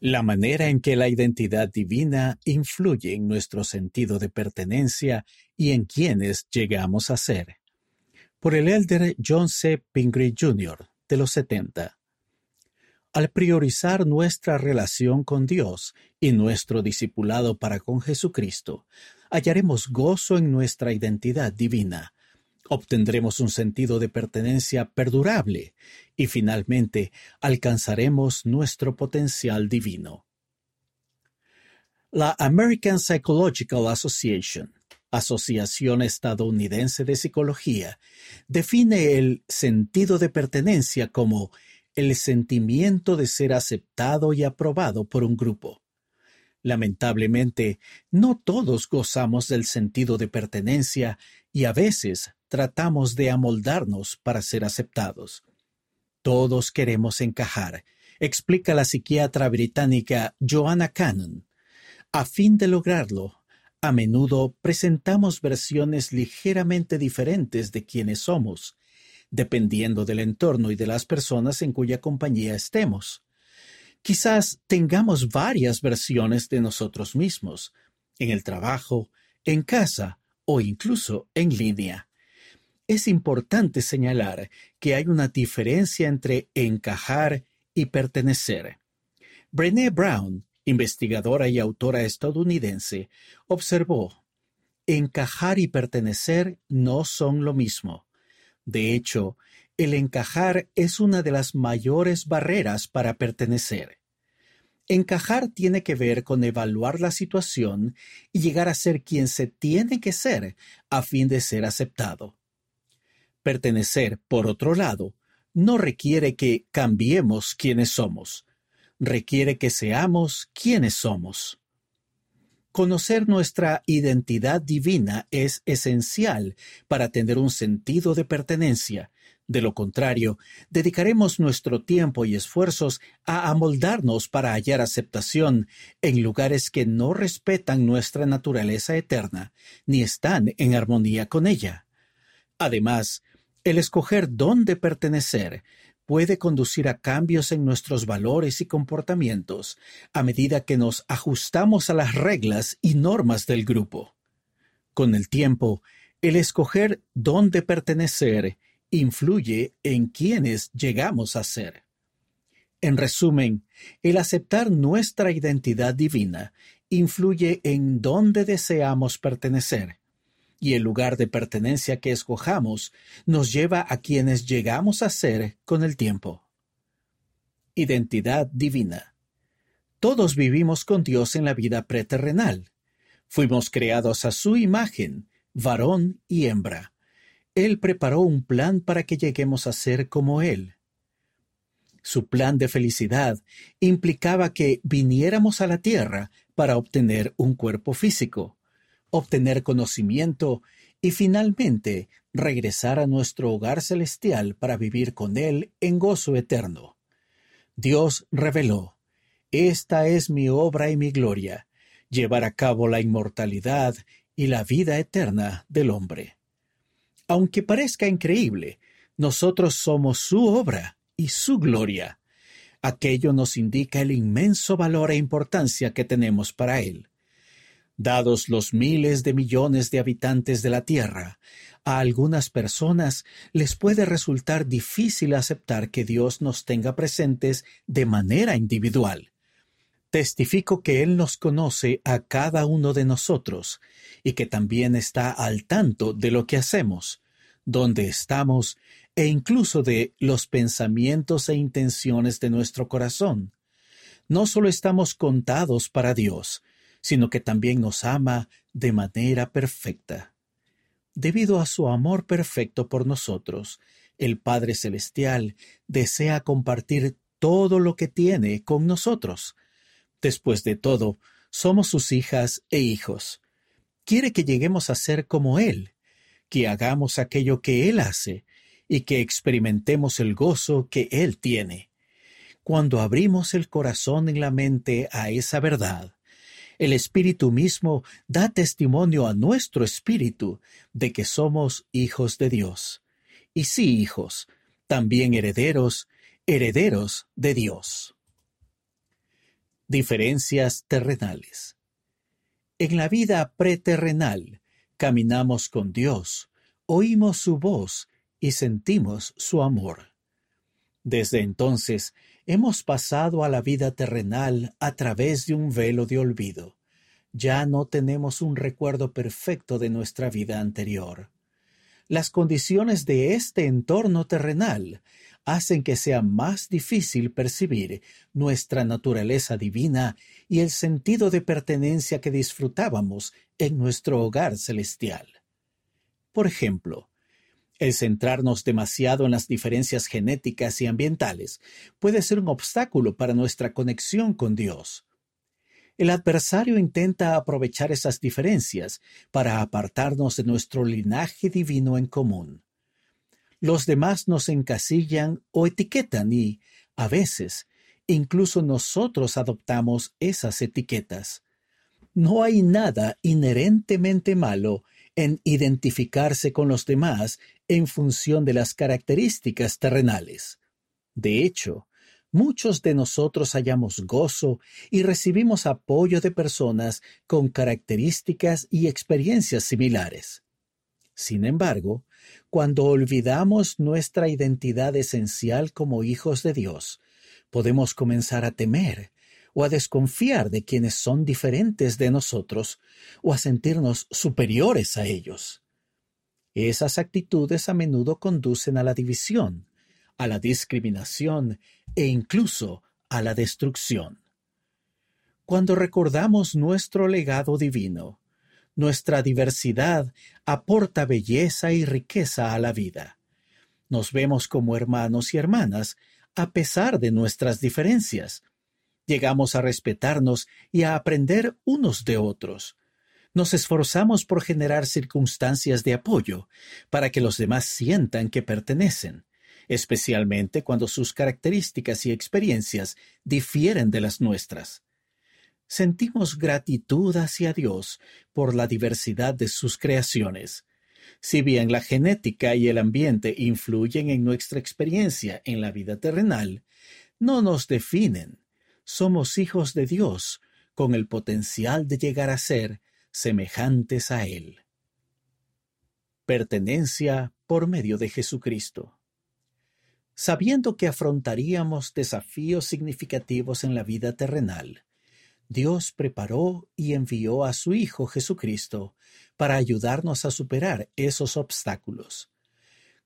La manera en que la identidad divina influye en nuestro sentido de pertenencia y en quienes llegamos a ser. Por el elder John C. Pingree Jr. de los 70. Al priorizar nuestra relación con Dios y nuestro discipulado para con Jesucristo, hallaremos gozo en nuestra identidad divina, obtendremos un sentido de pertenencia perdurable y finalmente alcanzaremos nuestro potencial divino. La American Psychological Association, Asociación Estadounidense de Psicología, define el sentido de pertenencia como el sentimiento de ser aceptado y aprobado por un grupo. Lamentablemente, no todos gozamos del sentido de pertenencia y a veces tratamos de amoldarnos para ser aceptados. Todos queremos encajar, explica la psiquiatra británica Joanna Cannon. A fin de lograrlo, a menudo presentamos versiones ligeramente diferentes de quienes somos, dependiendo del entorno y de las personas en cuya compañía estemos. Quizás tengamos varias versiones de nosotros mismos, en el trabajo, en casa o incluso en línea. Es importante señalar que hay una diferencia entre encajar y pertenecer. Brené Brown, investigadora y autora estadounidense, observó, encajar y pertenecer no son lo mismo. De hecho, el encajar es una de las mayores barreras para pertenecer. Encajar tiene que ver con evaluar la situación y llegar a ser quien se tiene que ser a fin de ser aceptado. Pertenecer, por otro lado, no requiere que cambiemos quienes somos, requiere que seamos quienes somos. Conocer nuestra identidad divina es esencial para tener un sentido de pertenencia. De lo contrario, dedicaremos nuestro tiempo y esfuerzos a amoldarnos para hallar aceptación en lugares que no respetan nuestra naturaleza eterna, ni están en armonía con ella. Además, el escoger dónde pertenecer puede conducir a cambios en nuestros valores y comportamientos a medida que nos ajustamos a las reglas y normas del grupo. Con el tiempo, el escoger dónde pertenecer influye en quienes llegamos a ser. En resumen, el aceptar nuestra identidad divina influye en dónde deseamos pertenecer y el lugar de pertenencia que escojamos nos lleva a quienes llegamos a ser con el tiempo. Identidad divina. Todos vivimos con Dios en la vida preterrenal. Fuimos creados a su imagen, varón y hembra. Él preparó un plan para que lleguemos a ser como Él. Su plan de felicidad implicaba que viniéramos a la tierra para obtener un cuerpo físico obtener conocimiento y finalmente regresar a nuestro hogar celestial para vivir con Él en gozo eterno. Dios reveló, Esta es mi obra y mi gloria, llevar a cabo la inmortalidad y la vida eterna del hombre. Aunque parezca increíble, nosotros somos su obra y su gloria. Aquello nos indica el inmenso valor e importancia que tenemos para Él. Dados los miles de millones de habitantes de la Tierra, a algunas personas les puede resultar difícil aceptar que Dios nos tenga presentes de manera individual. Testifico que Él nos conoce a cada uno de nosotros y que también está al tanto de lo que hacemos, dónde estamos e incluso de los pensamientos e intenciones de nuestro corazón. No solo estamos contados para Dios, sino que también nos ama de manera perfecta. Debido a su amor perfecto por nosotros, el Padre Celestial desea compartir todo lo que tiene con nosotros. Después de todo, somos sus hijas e hijos. Quiere que lleguemos a ser como Él, que hagamos aquello que Él hace y que experimentemos el gozo que Él tiene. Cuando abrimos el corazón y la mente a esa verdad, el Espíritu mismo da testimonio a nuestro espíritu de que somos hijos de Dios. Y sí, hijos, también herederos, herederos de Dios. Diferencias terrenales. En la vida preterrenal, caminamos con Dios, oímos su voz y sentimos su amor. Desde entonces, hemos pasado a la vida terrenal a través de un velo de olvido. Ya no tenemos un recuerdo perfecto de nuestra vida anterior. Las condiciones de este entorno terrenal hacen que sea más difícil percibir nuestra naturaleza divina y el sentido de pertenencia que disfrutábamos en nuestro hogar celestial. Por ejemplo, el centrarnos demasiado en las diferencias genéticas y ambientales puede ser un obstáculo para nuestra conexión con Dios. El adversario intenta aprovechar esas diferencias para apartarnos de nuestro linaje divino en común los demás nos encasillan o etiquetan y, a veces, incluso nosotros adoptamos esas etiquetas. No hay nada inherentemente malo en identificarse con los demás en función de las características terrenales. De hecho, muchos de nosotros hallamos gozo y recibimos apoyo de personas con características y experiencias similares. Sin embargo, cuando olvidamos nuestra identidad esencial como hijos de Dios, podemos comenzar a temer o a desconfiar de quienes son diferentes de nosotros o a sentirnos superiores a ellos. Esas actitudes a menudo conducen a la división, a la discriminación e incluso a la destrucción. Cuando recordamos nuestro legado divino, nuestra diversidad aporta belleza y riqueza a la vida. Nos vemos como hermanos y hermanas a pesar de nuestras diferencias. Llegamos a respetarnos y a aprender unos de otros. Nos esforzamos por generar circunstancias de apoyo para que los demás sientan que pertenecen, especialmente cuando sus características y experiencias difieren de las nuestras sentimos gratitud hacia Dios por la diversidad de sus creaciones. Si bien la genética y el ambiente influyen en nuestra experiencia en la vida terrenal, no nos definen. Somos hijos de Dios con el potencial de llegar a ser semejantes a Él. Pertenencia por medio de Jesucristo. Sabiendo que afrontaríamos desafíos significativos en la vida terrenal, Dios preparó y envió a su Hijo Jesucristo para ayudarnos a superar esos obstáculos.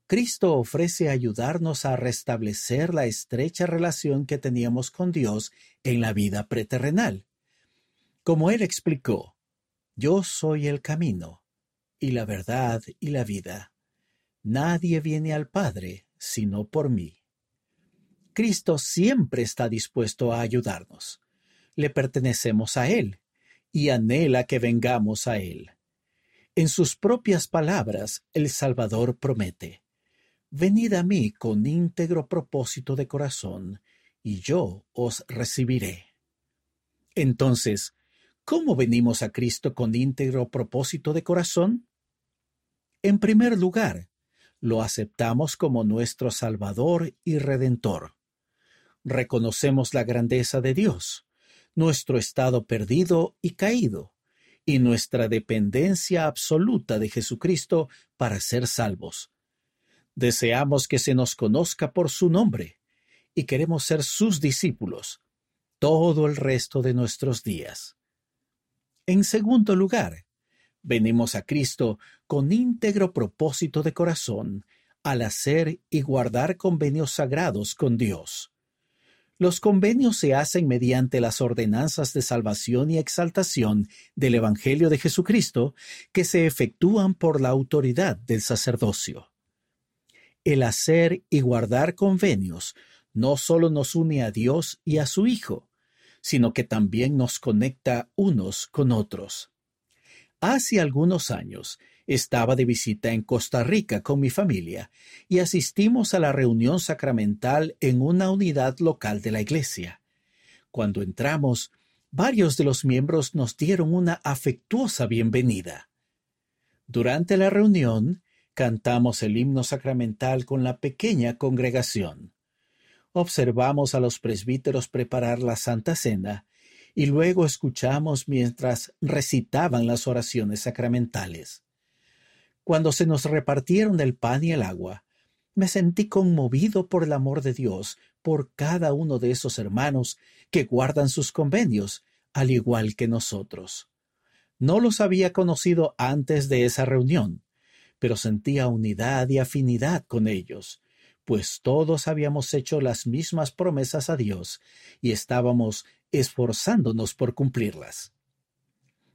Cristo ofrece ayudarnos a restablecer la estrecha relación que teníamos con Dios en la vida preterrenal. Como Él explicó, Yo soy el camino, y la verdad y la vida. Nadie viene al Padre sino por mí. Cristo siempre está dispuesto a ayudarnos le pertenecemos a Él y anhela que vengamos a Él. En sus propias palabras, el Salvador promete, Venid a mí con íntegro propósito de corazón, y yo os recibiré. Entonces, ¿cómo venimos a Cristo con íntegro propósito de corazón? En primer lugar, lo aceptamos como nuestro Salvador y Redentor. Reconocemos la grandeza de Dios, nuestro estado perdido y caído, y nuestra dependencia absoluta de Jesucristo para ser salvos. Deseamos que se nos conozca por su nombre, y queremos ser sus discípulos todo el resto de nuestros días. En segundo lugar, venimos a Cristo con íntegro propósito de corazón al hacer y guardar convenios sagrados con Dios. Los convenios se hacen mediante las ordenanzas de salvación y exaltación del Evangelio de Jesucristo que se efectúan por la autoridad del sacerdocio. El hacer y guardar convenios no solo nos une a Dios y a su Hijo, sino que también nos conecta unos con otros. Hace algunos años estaba de visita en Costa Rica con mi familia y asistimos a la reunión sacramental en una unidad local de la iglesia. Cuando entramos, varios de los miembros nos dieron una afectuosa bienvenida. Durante la reunión, cantamos el himno sacramental con la pequeña congregación. Observamos a los presbíteros preparar la Santa Cena y luego escuchamos mientras recitaban las oraciones sacramentales. Cuando se nos repartieron el pan y el agua, me sentí conmovido por el amor de Dios por cada uno de esos hermanos que guardan sus convenios, al igual que nosotros. No los había conocido antes de esa reunión, pero sentía unidad y afinidad con ellos, pues todos habíamos hecho las mismas promesas a Dios y estábamos esforzándonos por cumplirlas.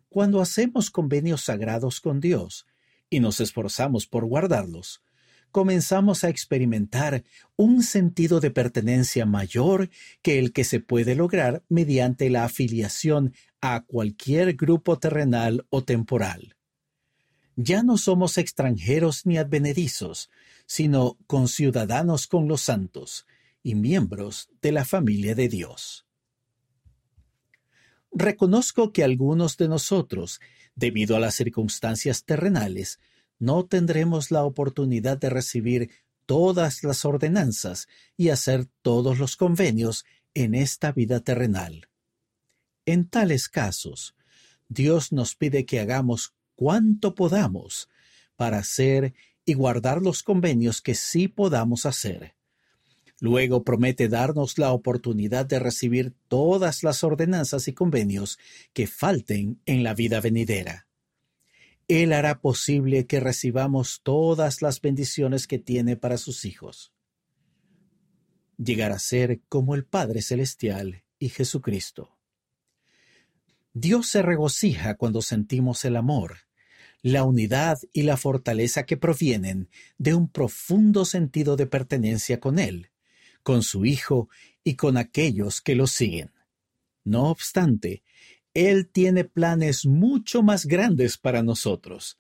Cuando hacemos convenios sagrados con Dios y nos esforzamos por guardarlos, comenzamos a experimentar un sentido de pertenencia mayor que el que se puede lograr mediante la afiliación a cualquier grupo terrenal o temporal. Ya no somos extranjeros ni advenedizos, sino conciudadanos con los santos y miembros de la familia de Dios. Reconozco que algunos de nosotros, debido a las circunstancias terrenales, no tendremos la oportunidad de recibir todas las ordenanzas y hacer todos los convenios en esta vida terrenal. En tales casos, Dios nos pide que hagamos cuanto podamos para hacer y guardar los convenios que sí podamos hacer. Luego promete darnos la oportunidad de recibir todas las ordenanzas y convenios que falten en la vida venidera. Él hará posible que recibamos todas las bendiciones que tiene para sus hijos. Llegar a ser como el Padre Celestial y Jesucristo. Dios se regocija cuando sentimos el amor, la unidad y la fortaleza que provienen de un profundo sentido de pertenencia con Él, con su Hijo y con aquellos que lo siguen. No obstante, Él tiene planes mucho más grandes para nosotros.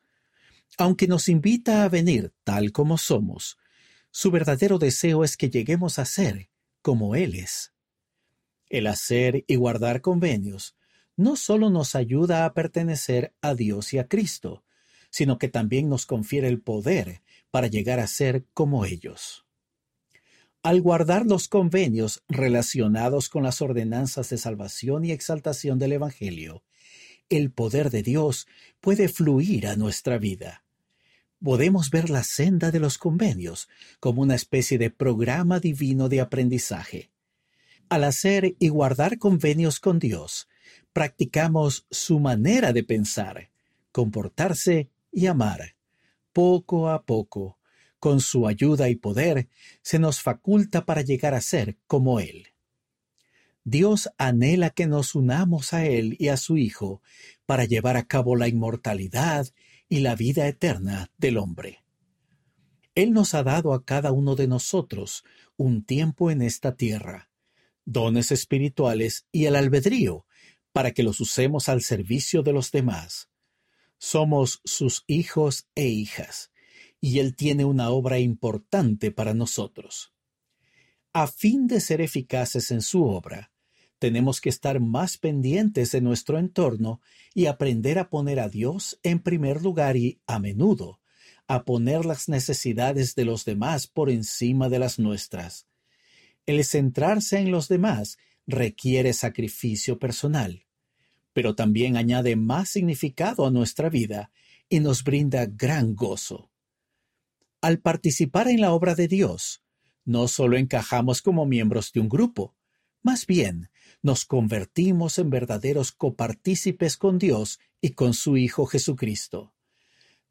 Aunque nos invita a venir tal como somos, su verdadero deseo es que lleguemos a ser como Él es. El hacer y guardar convenios no solo nos ayuda a pertenecer a Dios y a Cristo, sino que también nos confiere el poder para llegar a ser como ellos. Al guardar los convenios relacionados con las ordenanzas de salvación y exaltación del Evangelio, el poder de Dios puede fluir a nuestra vida. Podemos ver la senda de los convenios como una especie de programa divino de aprendizaje. Al hacer y guardar convenios con Dios, practicamos su manera de pensar, comportarse y amar. Poco a poco, con su ayuda y poder, se nos faculta para llegar a ser como Él. Dios anhela que nos unamos a Él y a su Hijo para llevar a cabo la inmortalidad y la vida eterna del hombre. Él nos ha dado a cada uno de nosotros un tiempo en esta tierra, dones espirituales y el albedrío, para que los usemos al servicio de los demás. Somos sus hijos e hijas, y Él tiene una obra importante para nosotros. A fin de ser eficaces en su obra, tenemos que estar más pendientes de nuestro entorno y aprender a poner a Dios en primer lugar y, a menudo, a poner las necesidades de los demás por encima de las nuestras. El centrarse en los demás requiere sacrificio personal pero también añade más significado a nuestra vida y nos brinda gran gozo. Al participar en la obra de Dios, no solo encajamos como miembros de un grupo, más bien nos convertimos en verdaderos copartícipes con Dios y con su Hijo Jesucristo.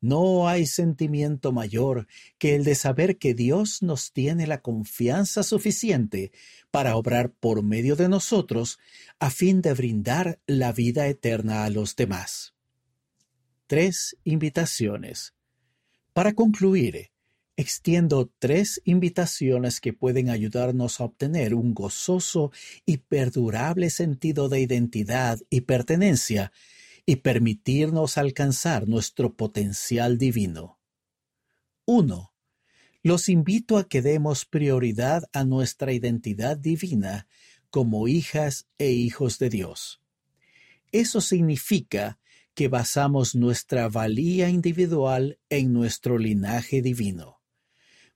No hay sentimiento mayor que el de saber que Dios nos tiene la confianza suficiente para obrar por medio de nosotros a fin de brindar la vida eterna a los demás. Tres invitaciones. Para concluir, extiendo tres invitaciones que pueden ayudarnos a obtener un gozoso y perdurable sentido de identidad y pertenencia y permitirnos alcanzar nuestro potencial divino. 1. Los invito a que demos prioridad a nuestra identidad divina como hijas e hijos de Dios. Eso significa que basamos nuestra valía individual en nuestro linaje divino.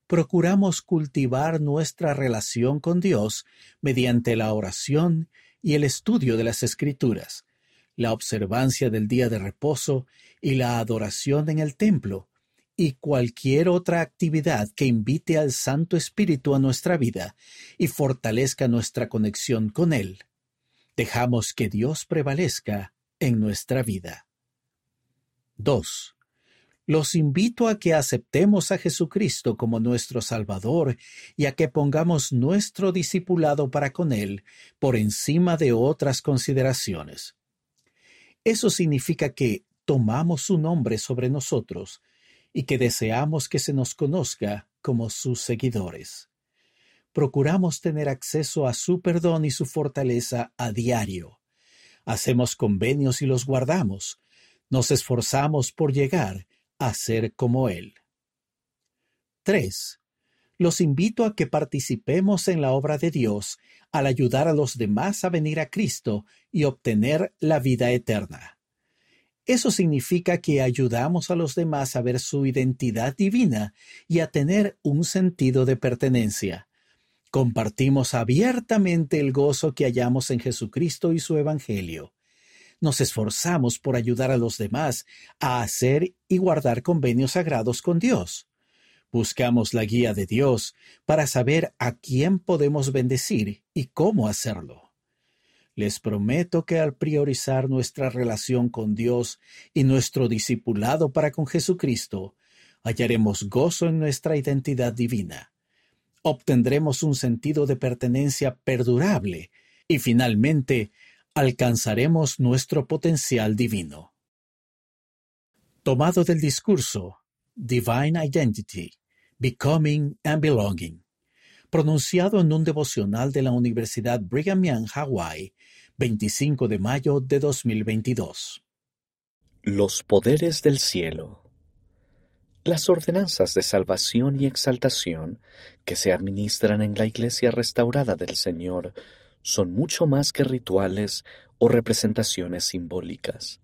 Procuramos cultivar nuestra relación con Dios mediante la oración y el estudio de las Escrituras, la observancia del día de reposo y la adoración en el templo, y cualquier otra actividad que invite al Santo Espíritu a nuestra vida y fortalezca nuestra conexión con Él. Dejamos que Dios prevalezca en nuestra vida. 2. Los invito a que aceptemos a Jesucristo como nuestro Salvador y a que pongamos nuestro discipulado para con Él por encima de otras consideraciones. Eso significa que tomamos su nombre sobre nosotros y que deseamos que se nos conozca como sus seguidores. Procuramos tener acceso a su perdón y su fortaleza a diario. Hacemos convenios y los guardamos. Nos esforzamos por llegar a ser como Él. 3. Los invito a que participemos en la obra de Dios al ayudar a los demás a venir a Cristo y obtener la vida eterna. Eso significa que ayudamos a los demás a ver su identidad divina y a tener un sentido de pertenencia. Compartimos abiertamente el gozo que hallamos en Jesucristo y su Evangelio. Nos esforzamos por ayudar a los demás a hacer y guardar convenios sagrados con Dios. Buscamos la guía de Dios para saber a quién podemos bendecir y cómo hacerlo. Les prometo que al priorizar nuestra relación con Dios y nuestro discipulado para con Jesucristo, hallaremos gozo en nuestra identidad divina. Obtendremos un sentido de pertenencia perdurable y finalmente alcanzaremos nuestro potencial divino. Tomado del discurso Divine Identity, Becoming and Belonging, pronunciado en un devocional de la Universidad Brigham Young, Hawaii, 25 de mayo de 2022. Los poderes del cielo. Las ordenanzas de salvación y exaltación que se administran en la Iglesia restaurada del Señor son mucho más que rituales o representaciones simbólicas.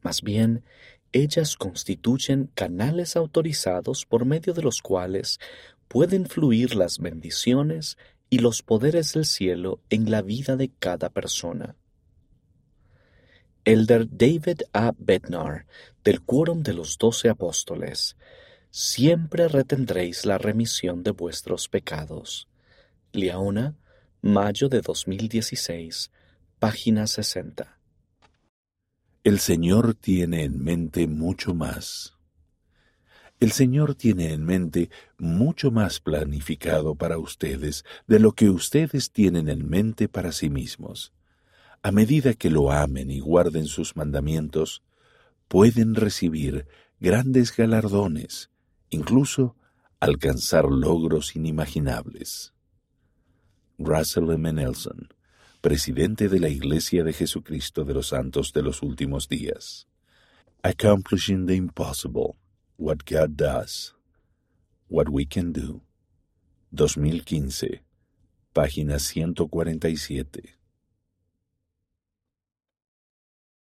Más bien, ellas constituyen canales autorizados por medio de los cuales pueden fluir las bendiciones y los poderes del cielo en la vida de cada persona. Elder David A. Bednar, del Quórum de los Doce Apóstoles, siempre retendréis la remisión de vuestros pecados. Liaona, mayo de 2016, página 60. El Señor tiene en mente mucho más. El Señor tiene en mente mucho más planificado para ustedes de lo que ustedes tienen en mente para sí mismos. A medida que lo amen y guarden sus mandamientos, pueden recibir grandes galardones, incluso alcanzar logros inimaginables. Russell M. Nelson, presidente de la Iglesia de Jesucristo de los Santos de los Últimos Días. Accomplishing the Impossible What God Does, What We Can Do, 2015, página 147.